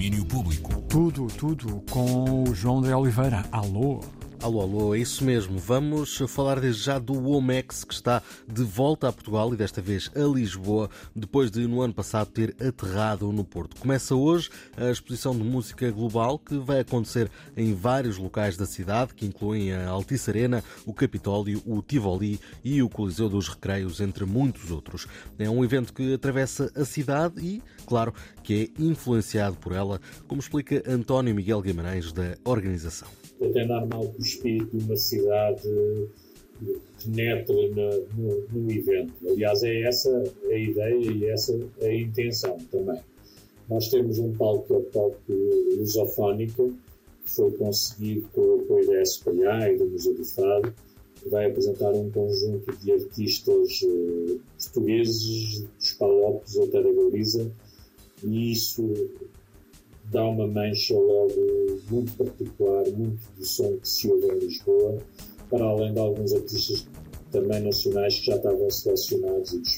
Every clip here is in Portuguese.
Domínio Público. Tudo, tudo com o João de Oliveira. Alô? Alô, alô, é isso mesmo. Vamos falar desde já do Womex, que está de volta a Portugal e desta vez a Lisboa, depois de no ano passado ter aterrado no Porto. Começa hoje a exposição de música global que vai acontecer em vários locais da cidade, que incluem a Altice Arena, o Capitólio, o Tivoli e o Coliseu dos Recreios, entre muitos outros. É um evento que atravessa a cidade e, claro, que é influenciado por ela, como explica António Miguel Guimarães, da organização normal espírito de uma cidade penetre no, no, no, evento. Aliás, é essa a ideia e essa a intenção também. Nós temos um palco que é o palco lusofónico, que foi conseguido com o apoio da SPA e do Museu do Fado, que vai apresentar um conjunto de artistas uh, portugueses, dos Palopes ou Terra Galiza, e isso dá uma mancha logo muito particular, muito do som que se ouve em Lisboa, para além de alguns artistas também nacionais que já estavam selecionados e dos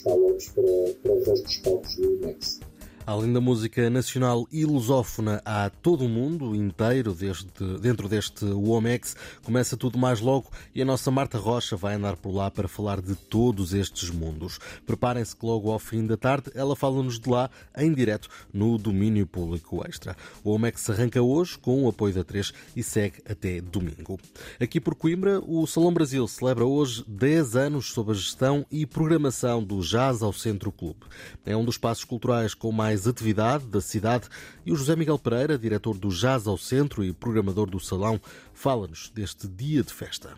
para, para o resto dos palcos do IMEX. Além da música nacional e lusófona, há todo o mundo inteiro deste, dentro deste WOMEX. Começa tudo mais logo e a nossa Marta Rocha vai andar por lá para falar de todos estes mundos. Preparem-se que logo ao fim da tarde ela fala-nos de lá em direto no domínio público extra. O WOMEX arranca hoje com o apoio da 3 e segue até domingo. Aqui por Coimbra, o Salão Brasil celebra hoje 10 anos sob a gestão e programação do Jazz ao Centro Clube. É um dos espaços culturais com mais mais atividade da cidade e o José Miguel Pereira, diretor do Jazz ao Centro e programador do Salão, fala-nos deste dia de festa.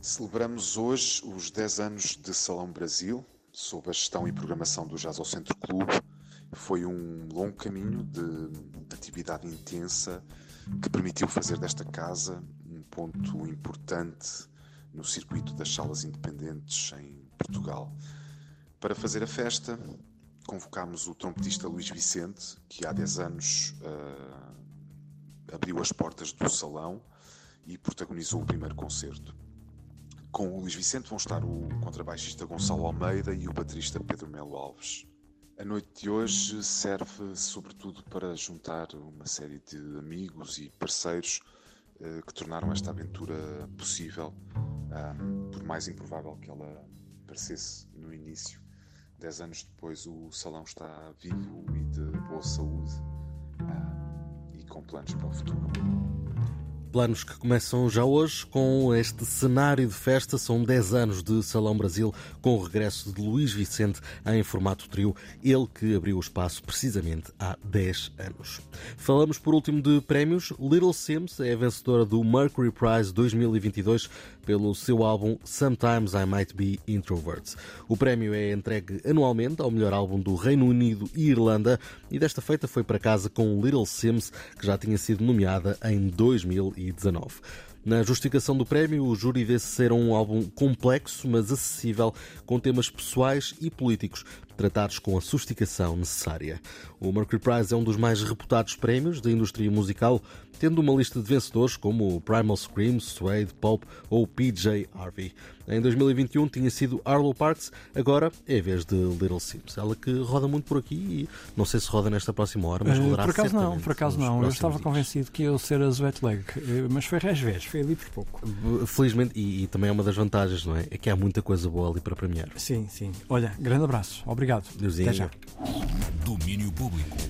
Celebramos hoje os 10 anos de Salão Brasil, sob a gestão e programação do Jazz ao Centro Clube. Foi um longo caminho de atividade intensa que permitiu fazer desta casa um ponto importante no circuito das salas independentes em Portugal. Para fazer a festa, convocámos o trompetista Luís Vicente, que há 10 anos uh, abriu as portas do salão e protagonizou o primeiro concerto. Com o Luís Vicente vão estar o contrabaixista Gonçalo Almeida e o baterista Pedro Melo Alves. A noite de hoje serve sobretudo para juntar uma série de amigos e parceiros uh, que tornaram esta aventura possível, um, por mais improvável que ela parecesse no início. Dez anos depois, o salão está vivo e de boa saúde ah, e com planos para o futuro. Planos que começam já hoje com este cenário de festa. São 10 anos de Salão Brasil, com o regresso de Luís Vicente em formato trio, ele que abriu o espaço precisamente há 10 anos. Falamos por último de prémios. Little Sims é vencedora do Mercury Prize 2022 pelo seu álbum Sometimes I Might Be Introvert. O prémio é entregue anualmente ao melhor álbum do Reino Unido e Irlanda e desta feita foi para casa com Little Sims, que já tinha sido nomeada em 2000 2019. Na justificação do prémio, o júri vê-se ser um álbum complexo, mas acessível, com temas pessoais e políticos, tratados com a sofisticação necessária. O Mercury Prize é um dos mais reputados prémios da indústria musical, tendo uma lista de vencedores como Primal Scream, Suede, Pulp ou PJ Harvey. Em 2021 tinha sido Arlo Parks, agora é a vez de Little Sims. Ela que roda muito por aqui e não sei se roda nesta próxima hora, mas eh, rodará Por acaso não, por acaso não. Eu estava dias. convencido que ia ser a Sweat Leg, eh, mas foi às vezes, foi ali por pouco. Felizmente, e, e também é uma das vantagens, não é? É que há muita coisa boa ali para premiar. Sim, sim. Olha, grande abraço. Obrigado. Deusinho. Até já. Domínio Público.